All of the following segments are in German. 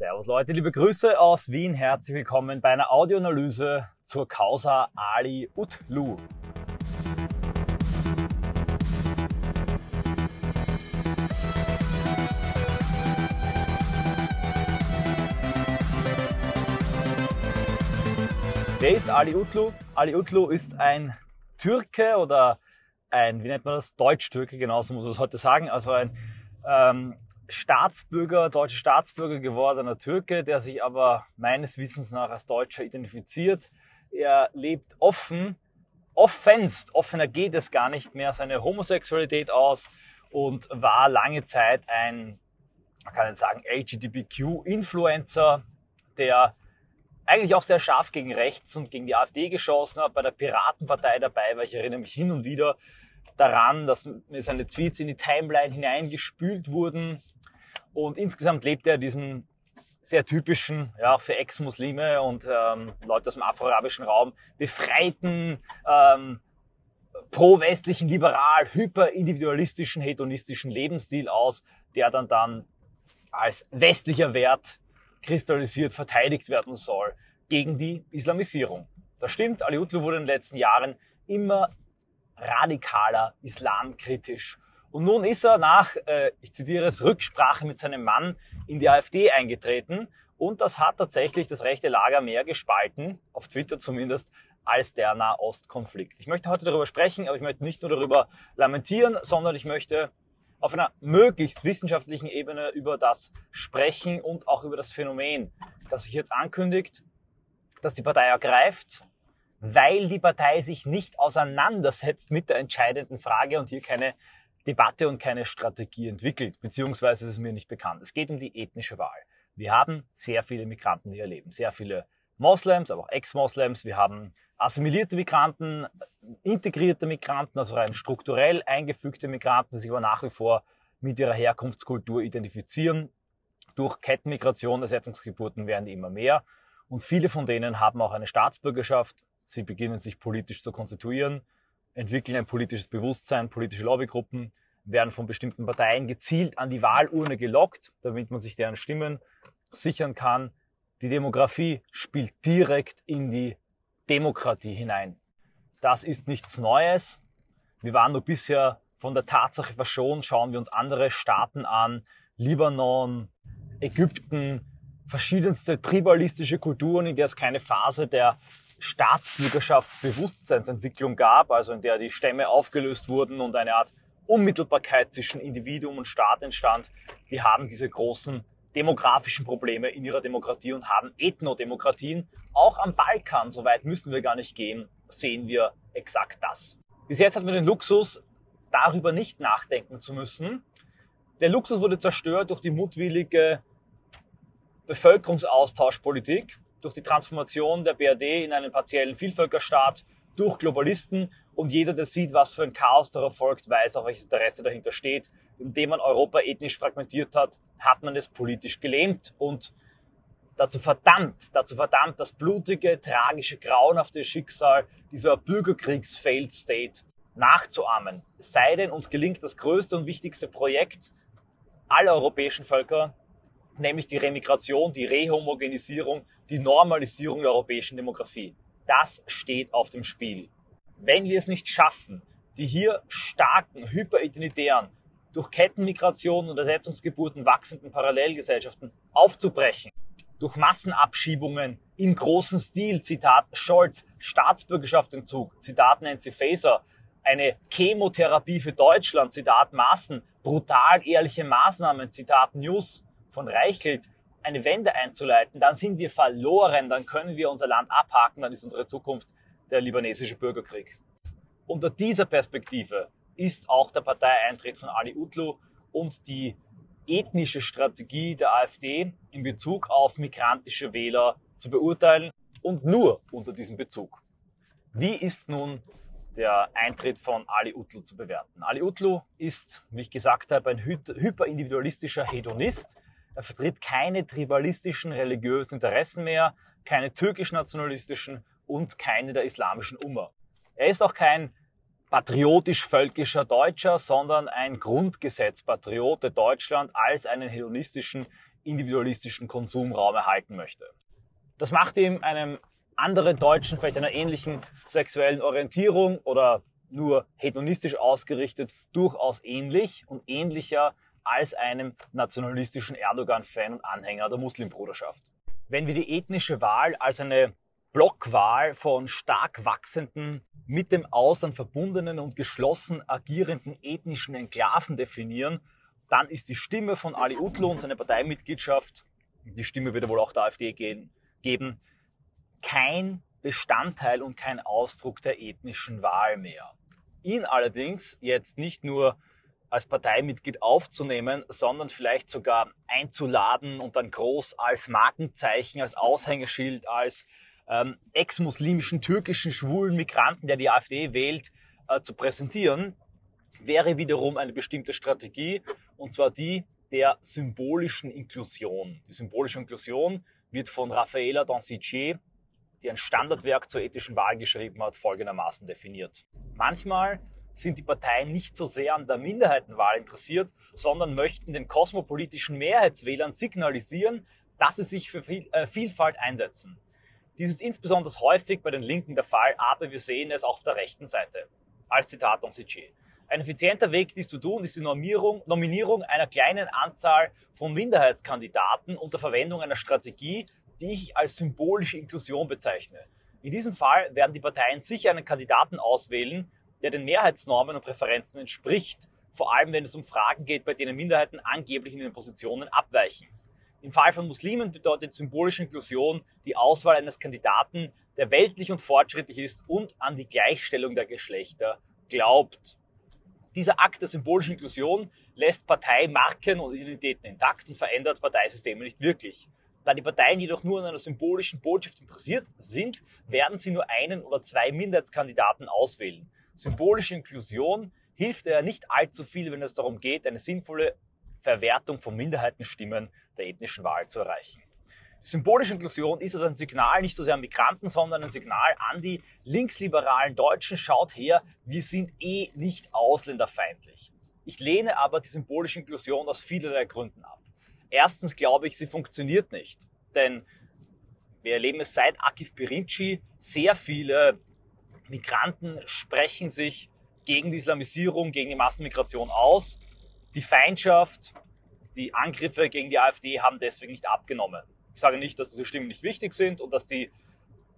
Servus Leute, liebe Grüße aus Wien. Herzlich willkommen bei einer Audioanalyse zur Causa Ali Utlu. Wer ist Ali Utlu? Ali Utlu ist ein Türke oder ein, wie nennt man das? Deutsch-Türke, genauso muss man es heute sagen. Also ein ähm, Staatsbürger, deutscher Staatsbürger gewordener Türke, der sich aber meines Wissens nach als Deutscher identifiziert. Er lebt offen, offenst, offener geht es gar nicht mehr, seine Homosexualität aus und war lange Zeit ein, man kann jetzt sagen, LGBTQ-Influencer, der eigentlich auch sehr scharf gegen rechts und gegen die AfD geschossen hat, bei der Piratenpartei dabei war. Ich erinnere mich hin und wieder daran, dass mir seine Tweets in die Timeline hineingespült wurden. Und insgesamt lebt er diesen sehr typischen, ja, für Ex-Muslime und ähm, Leute aus dem afroarabischen Raum, befreiten, ähm, pro-westlichen, liberal, hyper-individualistischen, hedonistischen Lebensstil aus, der dann dann als westlicher Wert kristallisiert verteidigt werden soll gegen die Islamisierung. Das stimmt, Ali Utlu wurde in den letzten Jahren immer radikaler islamkritisch. Und nun ist er nach, äh, ich zitiere es, Rücksprache mit seinem Mann in die AfD eingetreten. Und das hat tatsächlich das rechte Lager mehr gespalten, auf Twitter zumindest, als der Nahostkonflikt. Ich möchte heute darüber sprechen, aber ich möchte nicht nur darüber lamentieren, sondern ich möchte auf einer möglichst wissenschaftlichen Ebene über das sprechen und auch über das Phänomen, das sich jetzt ankündigt, dass die Partei ergreift weil die Partei sich nicht auseinandersetzt mit der entscheidenden Frage und hier keine Debatte und keine Strategie entwickelt, beziehungsweise ist es mir nicht bekannt. Es geht um die ethnische Wahl. Wir haben sehr viele Migranten, die hier leben. Sehr viele Moslems, aber auch Ex-Moslems. Wir haben assimilierte Migranten, integrierte Migranten, also rein strukturell eingefügte Migranten, die sich aber nach wie vor mit ihrer Herkunftskultur identifizieren. Durch Kettenmigration, Ersetzungsgeburten werden die immer mehr. Und viele von denen haben auch eine Staatsbürgerschaft, Sie beginnen sich politisch zu konstituieren, entwickeln ein politisches Bewusstsein, politische Lobbygruppen, werden von bestimmten Parteien gezielt an die Wahlurne gelockt, damit man sich deren Stimmen sichern kann. Die Demografie spielt direkt in die Demokratie hinein. Das ist nichts Neues. Wir waren nur bisher von der Tatsache verschont. Schauen wir uns andere Staaten an. Libanon, Ägypten, verschiedenste tribalistische Kulturen, in der es keine Phase der Staatsbürgerschaftsbewusstseinsentwicklung gab, also in der die Stämme aufgelöst wurden und eine Art Unmittelbarkeit zwischen Individuum und Staat entstand, die haben diese großen demografischen Probleme in ihrer Demokratie und haben Ethnodemokratien. Auch am Balkan, so weit müssen wir gar nicht gehen, sehen wir exakt das. Bis jetzt hatten wir den Luxus, darüber nicht nachdenken zu müssen. Der Luxus wurde zerstört durch die mutwillige Bevölkerungsaustauschpolitik durch die Transformation der BRD in einen partiellen Vielvölkerstaat, durch Globalisten und jeder, der sieht, was für ein Chaos darauf folgt, weiß auch, welches Interesse dahinter steht. Indem man Europa ethnisch fragmentiert hat, hat man es politisch gelähmt und dazu verdammt, dazu verdammt, das blutige, tragische, grauenhafte Schicksal dieser Bürgerkriegs-Failed State nachzuahmen. Es sei denn, uns gelingt das größte und wichtigste Projekt aller europäischen Völker, nämlich die Remigration, die Rehomogenisierung, die Normalisierung der europäischen Demografie. Das steht auf dem Spiel. Wenn wir es nicht schaffen, die hier starken, hyperidentitären, durch Kettenmigration und Ersetzungsgeburten wachsenden Parallelgesellschaften aufzubrechen, durch Massenabschiebungen im großen Stil, Zitat Scholz, Staatsbürgerschaftsentzug, Zitat Nancy Faeser, eine Chemotherapie für Deutschland, Zitat Massen, brutal ehrliche Maßnahmen, Zitat News, von Reichelt eine Wende einzuleiten, dann sind wir verloren, dann können wir unser Land abhaken, dann ist unsere Zukunft der libanesische Bürgerkrieg. Unter dieser Perspektive ist auch der Parteieintritt von Ali Utlu und die ethnische Strategie der AfD in Bezug auf migrantische Wähler zu beurteilen und nur unter diesem Bezug. Wie ist nun der Eintritt von Ali Utlu zu bewerten? Ali Utlu ist, wie ich gesagt habe, ein hyperindividualistischer Hedonist, er vertritt keine tribalistischen religiösen Interessen mehr, keine türkisch-nationalistischen und keine der islamischen Umma. Er ist auch kein patriotisch-völkischer Deutscher, sondern ein Grundgesetzpatriot, der Deutschland als einen hedonistischen, individualistischen Konsumraum erhalten möchte. Das macht ihm einem anderen Deutschen, vielleicht einer ähnlichen sexuellen Orientierung oder nur hedonistisch ausgerichtet, durchaus ähnlich und ähnlicher als einem nationalistischen Erdogan-Fan und Anhänger der Muslimbruderschaft. Wenn wir die ethnische Wahl als eine Blockwahl von stark wachsenden, mit dem Ausland verbundenen und geschlossen agierenden ethnischen Enklaven definieren, dann ist die Stimme von Ali Utlu und seine Parteimitgliedschaft, die Stimme wird wohl auch der AfD gehen, geben, kein Bestandteil und kein Ausdruck der ethnischen Wahl mehr. Ihn allerdings jetzt nicht nur als Parteimitglied aufzunehmen, sondern vielleicht sogar einzuladen und dann groß als Markenzeichen, als Aushängeschild, als ähm, ex-muslimischen, türkischen, schwulen Migranten, der die AfD wählt, äh, zu präsentieren, wäre wiederum eine bestimmte Strategie, und zwar die der symbolischen Inklusion. Die symbolische Inklusion wird von Raffaella Dancier, die ein Standardwerk zur ethischen Wahl geschrieben hat, folgendermaßen definiert. Manchmal sind die Parteien nicht so sehr an der Minderheitenwahl interessiert, sondern möchten den kosmopolitischen Mehrheitswählern signalisieren, dass sie sich für äh, Vielfalt einsetzen. Dies ist insbesondere häufig bei den Linken der Fall, aber wir sehen es auch auf der rechten Seite. Als Zitat Doncic. Ein effizienter Weg, dies zu tun, ist die Normierung, Nominierung einer kleinen Anzahl von Minderheitskandidaten unter Verwendung einer Strategie, die ich als symbolische Inklusion bezeichne. In diesem Fall werden die Parteien sicher einen Kandidaten auswählen, der den Mehrheitsnormen und Präferenzen entspricht, vor allem wenn es um Fragen geht, bei denen Minderheiten angeblich in den Positionen abweichen. Im Fall von Muslimen bedeutet symbolische Inklusion die Auswahl eines Kandidaten, der weltlich und fortschrittlich ist und an die Gleichstellung der Geschlechter glaubt. Dieser Akt der symbolischen Inklusion lässt Parteimarken und Identitäten intakt und verändert Parteisysteme nicht wirklich. Da die Parteien jedoch nur an einer symbolischen Botschaft interessiert sind, werden sie nur einen oder zwei Minderheitskandidaten auswählen. Symbolische Inklusion hilft ja nicht allzu viel, wenn es darum geht, eine sinnvolle Verwertung von Minderheitenstimmen der ethnischen Wahl zu erreichen. Symbolische Inklusion ist also ein Signal nicht so sehr an Migranten, sondern ein Signal an die linksliberalen Deutschen. Schaut her, wir sind eh nicht ausländerfeindlich. Ich lehne aber die symbolische Inklusion aus vielerlei Gründen ab. Erstens glaube ich, sie funktioniert nicht. Denn wir erleben es seit Akif Pirinci. Sehr viele Migranten sprechen sich gegen die Islamisierung, gegen die Massenmigration aus. Die Feindschaft, die Angriffe gegen die AfD haben deswegen nicht abgenommen. Ich sage nicht, dass diese Stimmen nicht wichtig sind und dass die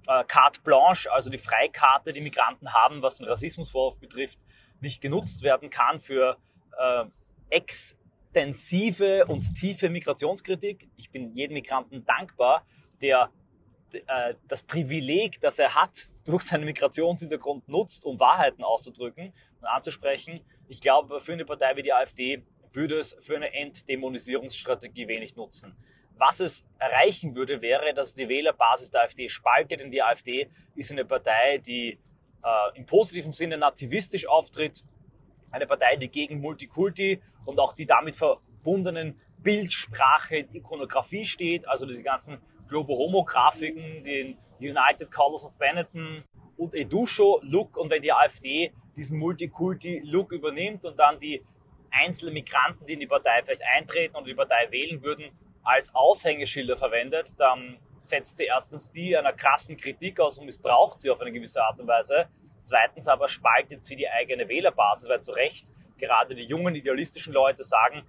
äh, Carte Blanche, also die Freikarte, die Migranten haben, was den Rassismusvorwurf betrifft, nicht genutzt werden kann für äh, extensive und tiefe Migrationskritik. Ich bin jedem Migranten dankbar, der äh, das Privileg, das er hat, durch seinen Migrationshintergrund nutzt, um Wahrheiten auszudrücken und anzusprechen. Ich glaube, für eine Partei wie die AfD würde es für eine Entdämonisierungsstrategie wenig nutzen. Was es erreichen würde, wäre, dass die Wählerbasis der AfD spaltet, denn die AfD ist eine Partei, die äh, im positiven Sinne nativistisch auftritt, eine Partei, die gegen Multikulti und auch die damit verbundenen Bildsprache, Ikonografie steht, also diese ganzen Globo-Homo-Grafiken, den United Colors of Benetton und Edusho-Look und wenn die AfD diesen Multikulti-Look übernimmt und dann die einzelnen Migranten, die in die Partei vielleicht eintreten und die Partei wählen würden, als Aushängeschilder verwendet, dann setzt sie erstens die einer krassen Kritik aus und missbraucht sie auf eine gewisse Art und Weise. Zweitens aber spaltet sie die eigene Wählerbasis, weil zu Recht gerade die jungen idealistischen Leute sagen,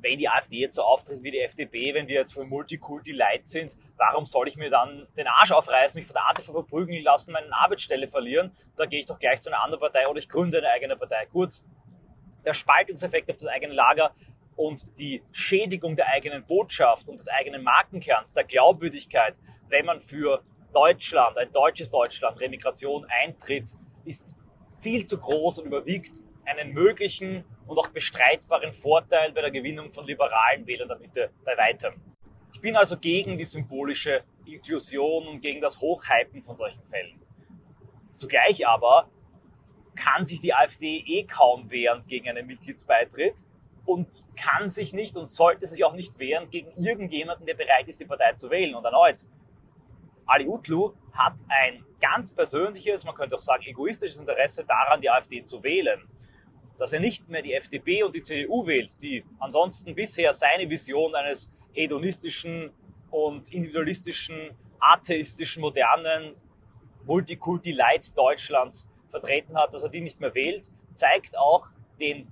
wenn die AfD jetzt so auftritt wie die FDP, wenn wir jetzt für Multikulti Leid sind, warum soll ich mir dann den Arsch aufreißen, mich von der ATV verprügeln lassen, meine Arbeitsstelle verlieren? Da gehe ich doch gleich zu einer anderen Partei oder ich gründe eine eigene Partei. Kurz, der Spaltungseffekt auf das eigene Lager und die Schädigung der eigenen Botschaft und des eigenen Markenkerns, der Glaubwürdigkeit, wenn man für Deutschland, ein deutsches Deutschland, Remigration eintritt, ist viel zu groß und überwiegt einen möglichen und auch bestreitbaren Vorteil bei der Gewinnung von liberalen Wählern der Mitte bei weitem. Ich bin also gegen die symbolische Inklusion und gegen das Hochhypen von solchen Fällen. Zugleich aber kann sich die AfD eh kaum wehren gegen einen Mitgliedsbeitritt und kann sich nicht und sollte sich auch nicht wehren gegen irgendjemanden, der bereit ist, die Partei zu wählen. Und erneut, Ali Utlu hat ein ganz persönliches, man könnte auch sagen egoistisches Interesse daran, die AfD zu wählen. Dass er nicht mehr die FDP und die CDU wählt, die ansonsten bisher seine Vision eines hedonistischen und individualistischen, atheistischen, modernen Multikulti-Light Deutschlands vertreten hat, dass er die nicht mehr wählt, zeigt auch den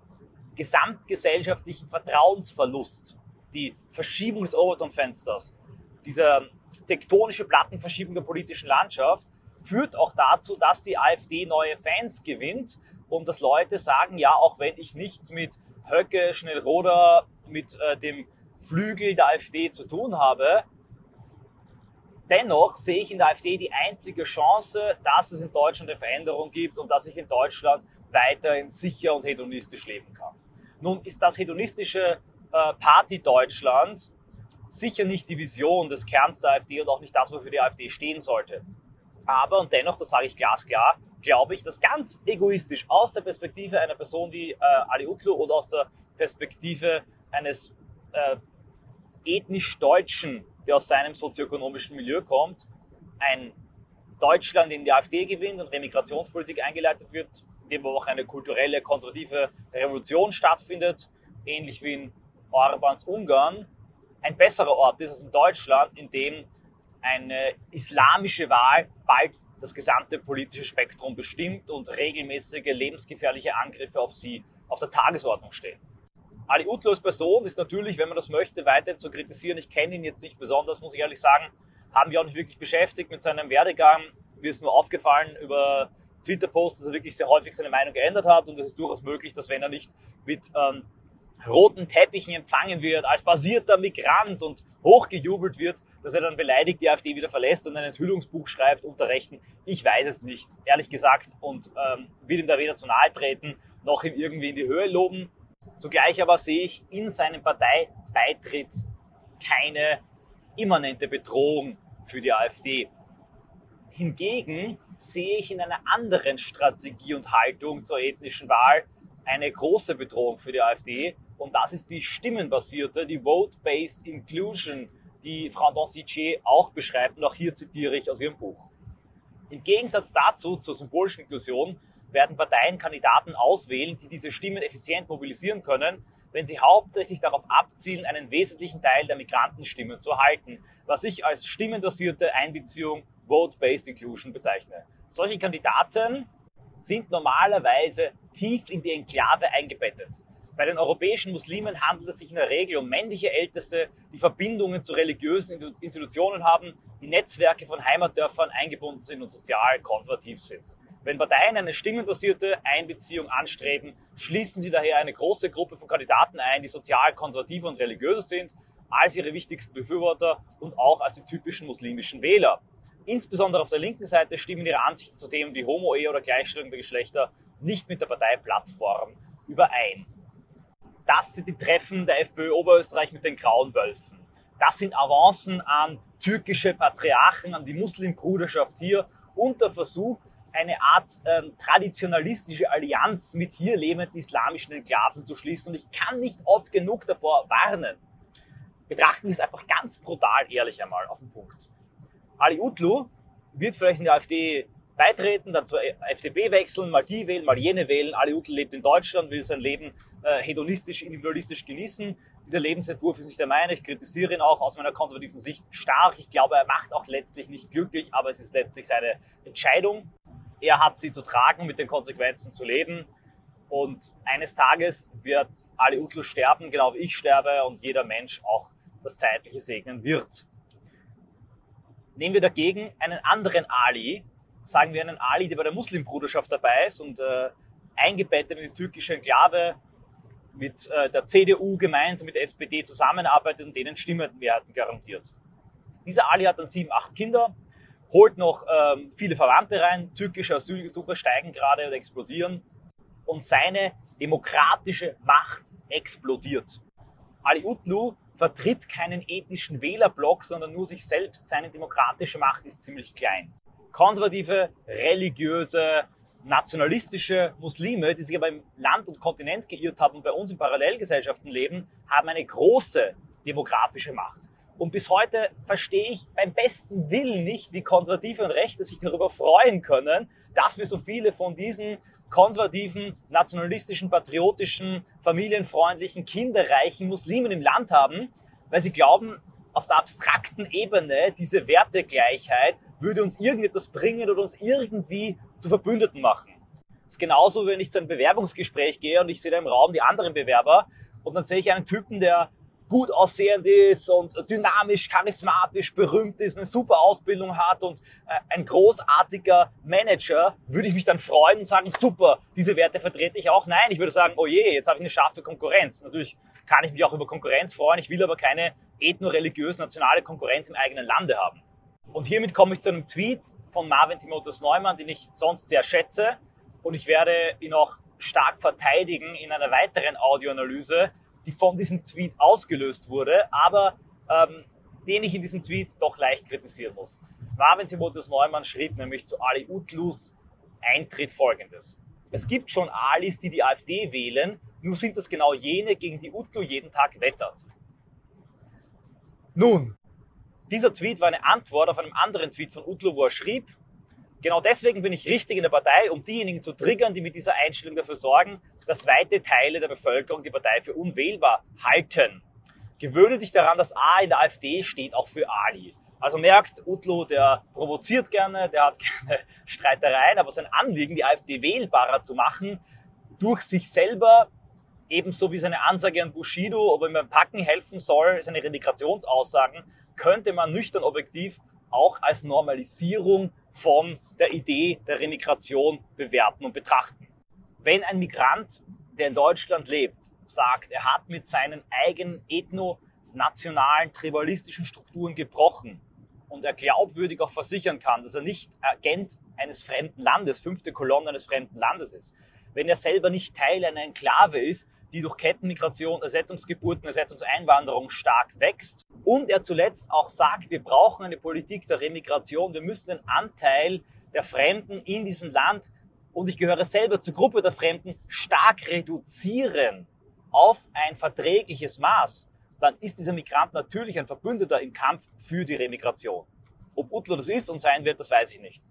gesamtgesellschaftlichen Vertrauensverlust, die Verschiebung des Overton-Fensters, diese tektonische Plattenverschiebung der politischen Landschaft führt auch dazu, dass die AfD neue Fans gewinnt und dass Leute sagen, ja, auch wenn ich nichts mit Höcke, Schnellroder, mit äh, dem Flügel der AfD zu tun habe, dennoch sehe ich in der AfD die einzige Chance, dass es in Deutschland eine Veränderung gibt und dass ich in Deutschland weiterhin sicher und hedonistisch leben kann. Nun ist das hedonistische äh, Party Deutschland sicher nicht die Vision des Kerns der AfD und auch nicht das, wofür die AfD stehen sollte. Aber, und dennoch, das sage ich glasklar, glaube ich, dass ganz egoistisch aus der Perspektive einer Person wie äh, Ali Utlu oder aus der Perspektive eines äh, ethnisch Deutschen, der aus seinem sozioökonomischen Milieu kommt, ein Deutschland in die AfD gewinnt und Remigrationspolitik eingeleitet wird, in dem aber auch eine kulturelle, konservative Revolution stattfindet, ähnlich wie in Orbans Ungarn, ein besserer Ort ist als in Deutschland, in dem eine islamische Wahl bald das gesamte politische Spektrum bestimmt und regelmäßige lebensgefährliche Angriffe auf sie auf der Tagesordnung stehen. Ali Utlu Person ist natürlich, wenn man das möchte, weiterhin zu kritisieren. Ich kenne ihn jetzt nicht besonders, muss ich ehrlich sagen. Haben wir auch nicht wirklich beschäftigt mit seinem Werdegang. Mir ist nur aufgefallen über Twitter-Posts, dass er wirklich sehr häufig seine Meinung geändert hat. Und es ist durchaus möglich, dass wenn er nicht mit ähm, roten Teppichen empfangen wird, als basierter Migrant und hochgejubelt wird, dass er dann beleidigt die AfD wieder verlässt und ein Enthüllungsbuch schreibt unter Rechten. Ich weiß es nicht, ehrlich gesagt, und ähm, will ihm da weder zu nahe treten, noch ihm irgendwie in die Höhe loben. Zugleich aber sehe ich in seinem Parteibeitritt keine immanente Bedrohung für die AfD. Hingegen sehe ich in einer anderen Strategie und Haltung zur ethnischen Wahl eine große Bedrohung für die AfD. Und das ist die stimmenbasierte, die Vote-Based Inclusion, die Frau Donsigier auch beschreibt. Und auch hier zitiere ich aus ihrem Buch. Im Gegensatz dazu, zur symbolischen Inklusion, werden Parteien Kandidaten auswählen, die diese Stimmen effizient mobilisieren können, wenn sie hauptsächlich darauf abzielen, einen wesentlichen Teil der Migrantenstimmen zu erhalten, was ich als stimmenbasierte Einbeziehung Vote-Based Inclusion bezeichne. Solche Kandidaten sind normalerweise tief in die Enklave eingebettet. Bei den europäischen Muslimen handelt es sich in der Regel um männliche Älteste, die Verbindungen zu religiösen Institutionen haben, die Netzwerke von Heimatdörfern eingebunden sind und sozial konservativ sind. Wenn Parteien eine stimmenbasierte Einbeziehung anstreben, schließen sie daher eine große Gruppe von Kandidaten ein, die sozial konservativ und religiöse sind, als ihre wichtigsten Befürworter und auch als die typischen muslimischen Wähler. Insbesondere auf der linken Seite stimmen ihre Ansichten zu Themen wie Homo-Ehe oder Gleichstellung der Geschlechter nicht mit der Parteiplattform überein. Das sind die Treffen der FPÖ Oberösterreich mit den Grauen Wölfen. Das sind Avancen an türkische Patriarchen, an die Muslimbruderschaft hier und der Versuch, eine Art ähm, traditionalistische Allianz mit hier lebenden islamischen Enklaven zu schließen. Und ich kann nicht oft genug davor warnen. Betrachten wir es einfach ganz brutal ehrlich einmal auf den Punkt. Ali Utlu wird vielleicht in die AfD beitreten, dann zur FDP wechseln, mal die wählen, mal jene wählen. Ali Utlu lebt in Deutschland, will sein Leben äh, hedonistisch, individualistisch genießen. Dieser Lebensentwurf ist nicht der meine. Ich kritisiere ihn auch aus meiner konservativen Sicht stark. Ich glaube, er macht auch letztlich nicht glücklich, aber es ist letztlich seine Entscheidung. Er hat sie zu tragen, mit den Konsequenzen zu leben. Und eines Tages wird Ali Utlu sterben, genau wie ich sterbe und jeder Mensch auch das Zeitliche segnen wird. Nehmen wir dagegen einen anderen Ali, sagen wir einen Ali, der bei der Muslimbruderschaft dabei ist und äh, eingebettet in die türkische Enklave mit äh, der CDU gemeinsam mit der SPD zusammenarbeitet und denen Stimmenwerten garantiert. Dieser Ali hat dann sieben, acht Kinder, holt noch ähm, viele Verwandte rein, türkische Asylgesuche steigen gerade oder explodieren und seine demokratische Macht explodiert. Ali Utlu vertritt keinen ethnischen Wählerblock, sondern nur sich selbst. Seine demokratische Macht ist ziemlich klein. Konservative, religiöse, nationalistische Muslime, die sich aber im Land und Kontinent geirrt haben und bei uns in Parallelgesellschaften leben, haben eine große demografische Macht. Und bis heute verstehe ich beim besten Willen nicht, wie Konservative und Rechte sich darüber freuen können, dass wir so viele von diesen konservativen, nationalistischen, patriotischen, familienfreundlichen, kinderreichen Muslimen im Land haben, weil sie glauben, auf der abstrakten Ebene diese Wertegleichheit würde uns irgendetwas bringen oder uns irgendwie zu Verbündeten machen. Das ist genauso, wenn ich zu einem Bewerbungsgespräch gehe und ich sehe da im Raum die anderen Bewerber und dann sehe ich einen Typen, der gut aussehend ist und dynamisch, charismatisch, berühmt ist, eine super Ausbildung hat und äh, ein großartiger Manager, würde ich mich dann freuen und sagen, super, diese Werte vertrete ich auch. Nein, ich würde sagen, oh je, jetzt habe ich eine scharfe Konkurrenz. Natürlich kann ich mich auch über Konkurrenz freuen, ich will aber keine ethno-religiös-nationale Konkurrenz im eigenen Lande haben. Und hiermit komme ich zu einem Tweet von Marvin Timotheus Neumann, den ich sonst sehr schätze und ich werde ihn auch stark verteidigen in einer weiteren Audioanalyse, die von diesem Tweet ausgelöst wurde, aber ähm, den ich in diesem Tweet doch leicht kritisieren muss. Marvin Timotheus Neumann schrieb nämlich zu Ali Utlus Eintritt folgendes. Es gibt schon Alis, die die AfD wählen, nur sind das genau jene, gegen die Utlu jeden Tag wettert. Nun, dieser Tweet war eine Antwort auf einen anderen Tweet von Utlu, wo er schrieb, Genau deswegen bin ich richtig in der Partei, um diejenigen zu triggern, die mit dieser Einstellung dafür sorgen, dass weite Teile der Bevölkerung die Partei für unwählbar halten. Gewöhne dich daran, dass A in der AfD steht auch für Ali. Also merkt, Utlu, der provoziert gerne, der hat gerne Streitereien, aber sein Anliegen, die AfD wählbarer zu machen, durch sich selber, ebenso wie seine Ansage an Bushido, ob er ihm beim Packen helfen soll, seine Remigrationsaussagen, könnte man nüchtern objektiv auch als Normalisierung von der Idee der Remigration bewerten und betrachten. Wenn ein Migrant, der in Deutschland lebt, sagt, er hat mit seinen eigenen ethno-nationalen, tribalistischen Strukturen gebrochen und er glaubwürdig auch versichern kann, dass er nicht Agent eines fremden Landes, fünfte Kolonne eines fremden Landes ist, wenn er selber nicht Teil einer Enklave ist, die durch Kettenmigration, Ersetzungsgeburten, Ersetzungseinwanderung stark wächst. Und er zuletzt auch sagt, wir brauchen eine Politik der Remigration, wir müssen den Anteil der Fremden in diesem Land, und ich gehöre selber zur Gruppe der Fremden, stark reduzieren auf ein verträgliches Maß, dann ist dieser Migrant natürlich ein Verbündeter im Kampf für die Remigration. Ob Utlo das ist und sein wird, das weiß ich nicht.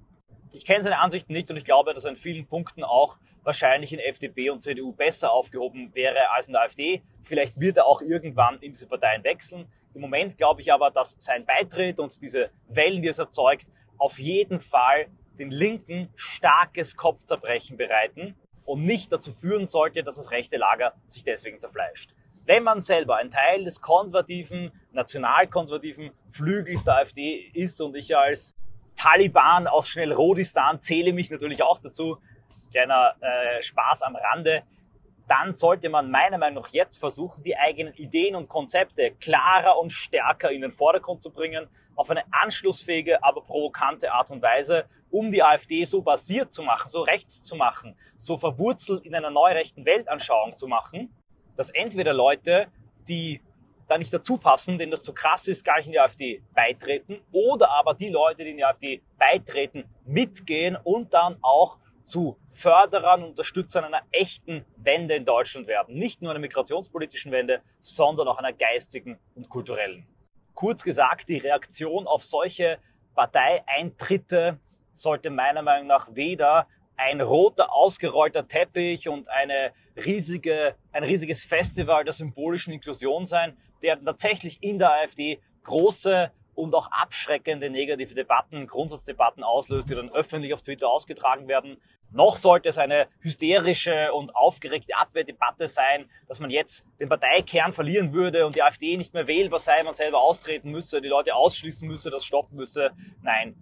Ich kenne seine Ansichten nicht und ich glaube, dass er in vielen Punkten auch wahrscheinlich in FDP und CDU besser aufgehoben wäre als in der AfD. Vielleicht wird er auch irgendwann in diese Parteien wechseln. Im Moment glaube ich aber, dass sein Beitritt und diese Wellen, die es erzeugt, auf jeden Fall den Linken starkes Kopfzerbrechen bereiten und nicht dazu führen sollte, dass das rechte Lager sich deswegen zerfleischt. Wenn man selber ein Teil des konservativen, nationalkonservativen Flügels der AfD ist und ich als Taliban aus Schnellrodistan zähle mich natürlich auch dazu. Kleiner äh, Spaß am Rande. Dann sollte man meiner Meinung nach jetzt versuchen, die eigenen Ideen und Konzepte klarer und stärker in den Vordergrund zu bringen, auf eine anschlussfähige, aber provokante Art und Weise, um die AfD so basiert zu machen, so rechts zu machen, so verwurzelt in einer neurechten Weltanschauung zu machen, dass entweder Leute, die da nicht dazu passen, denen das zu krass ist, gar nicht in die AfD beitreten. Oder aber die Leute, die in die AfD beitreten, mitgehen und dann auch zu Förderern Unterstützern einer echten Wende in Deutschland werden. Nicht nur einer migrationspolitischen Wende, sondern auch einer geistigen und kulturellen. Kurz gesagt, die Reaktion auf solche Parteieintritte sollte meiner Meinung nach weder ein roter, ausgerollter Teppich und eine riesige, ein riesiges Festival der symbolischen Inklusion sein, der tatsächlich in der AfD große und auch abschreckende negative Debatten, Grundsatzdebatten auslöst, die dann öffentlich auf Twitter ausgetragen werden. Noch sollte es eine hysterische und aufgeregte Abwehrdebatte sein, dass man jetzt den Parteikern verlieren würde und die AfD nicht mehr wählbar sei, man selber austreten müsse, die Leute ausschließen müsse, das stoppen müsse. Nein,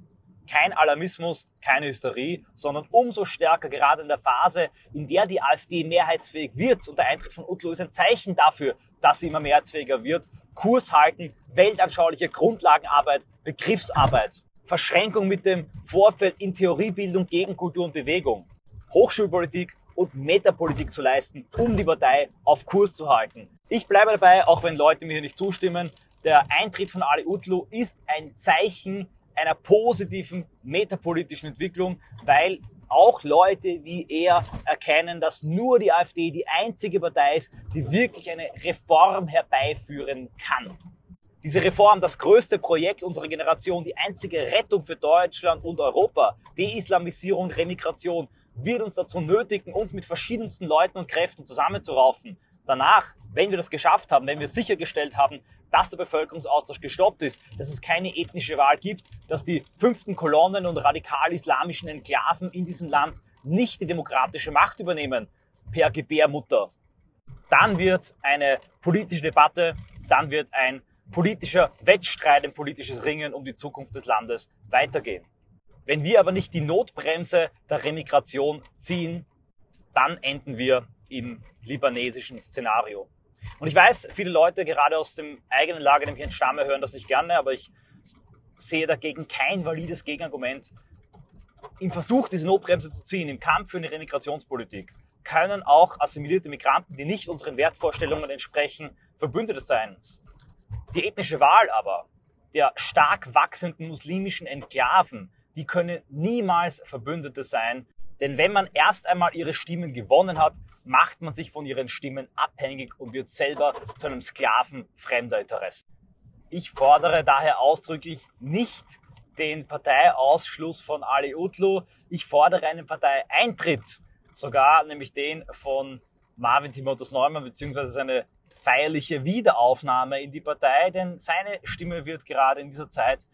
kein Alarmismus, keine Hysterie, sondern umso stärker gerade in der Phase, in der die AfD mehrheitsfähig wird und der Eintritt von Utlo ist ein Zeichen dafür, dass sie immer mehrheitsfähiger wird. Kurs halten, weltanschauliche Grundlagenarbeit, Begriffsarbeit, Verschränkung mit dem Vorfeld in Theoriebildung gegen Kultur und Bewegung, Hochschulpolitik und Metapolitik zu leisten, um die Partei auf Kurs zu halten. Ich bleibe dabei, auch wenn Leute mir hier nicht zustimmen. Der Eintritt von Ali Utlu ist ein Zeichen einer positiven metapolitischen Entwicklung, weil auch Leute wie er erkennen, dass nur die AfD die einzige Partei ist, die wirklich eine Reform herbeiführen kann. Diese Reform, das größte Projekt unserer Generation, die einzige Rettung für Deutschland und Europa, Deislamisierung, Remigration, wird uns dazu nötigen, uns mit verschiedensten Leuten und Kräften zusammenzuraufen. Danach, wenn wir das geschafft haben, wenn wir sichergestellt haben, dass der Bevölkerungsaustausch gestoppt ist, dass es keine ethnische Wahl gibt, dass die fünften Kolonnen und radikal-islamischen Enklaven in diesem Land nicht die demokratische Macht übernehmen per Gebärmutter, dann wird eine politische Debatte, dann wird ein politischer Wettstreit, ein politisches Ringen um die Zukunft des Landes weitergehen. Wenn wir aber nicht die Notbremse der Remigration ziehen, dann enden wir im libanesischen Szenario. Und ich weiß, viele Leute gerade aus dem eigenen Lager, dem ich entstamme, hören das nicht gerne, aber ich sehe dagegen kein valides Gegenargument. Im Versuch, diese Notbremse zu ziehen, im Kampf für eine Remigrationspolitik, können auch assimilierte Migranten, die nicht unseren Wertvorstellungen entsprechen, Verbündete sein. Die ethnische Wahl aber der stark wachsenden muslimischen Enklaven, die können niemals Verbündete sein, denn wenn man erst einmal ihre Stimmen gewonnen hat, macht man sich von ihren Stimmen abhängig und wird selber zu einem Sklaven fremder Interessen. Ich fordere daher ausdrücklich nicht den Parteiausschluss von Ali Utlu. Ich fordere einen Parteieintritt, sogar nämlich den von Marvin Timotheus Neumann beziehungsweise seine feierliche Wiederaufnahme in die Partei, denn seine Stimme wird gerade in dieser Zeit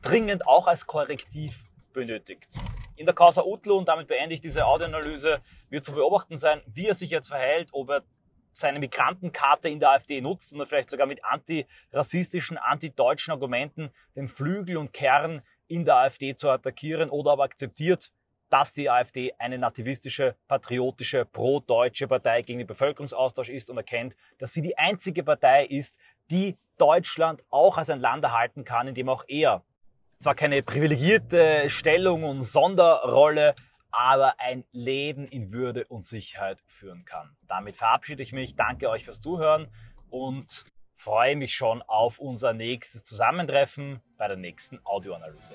dringend auch als Korrektiv benötigt. In der Causa Utlu, und damit beende ich diese Audioanalyse, wird zu beobachten sein, wie er sich jetzt verhält, ob er seine Migrantenkarte in der AfD nutzt und vielleicht sogar mit antirassistischen, antideutschen Argumenten den Flügel und Kern in der AfD zu attackieren oder aber akzeptiert, dass die AfD eine nativistische, patriotische, pro-deutsche Partei gegen den Bevölkerungsaustausch ist und erkennt, dass sie die einzige Partei ist, die Deutschland auch als ein Land erhalten kann, in dem auch er zwar keine privilegierte Stellung und Sonderrolle, aber ein Leben in Würde und Sicherheit führen kann. Damit verabschiede ich mich, danke euch fürs Zuhören und freue mich schon auf unser nächstes Zusammentreffen bei der nächsten Audioanalyse.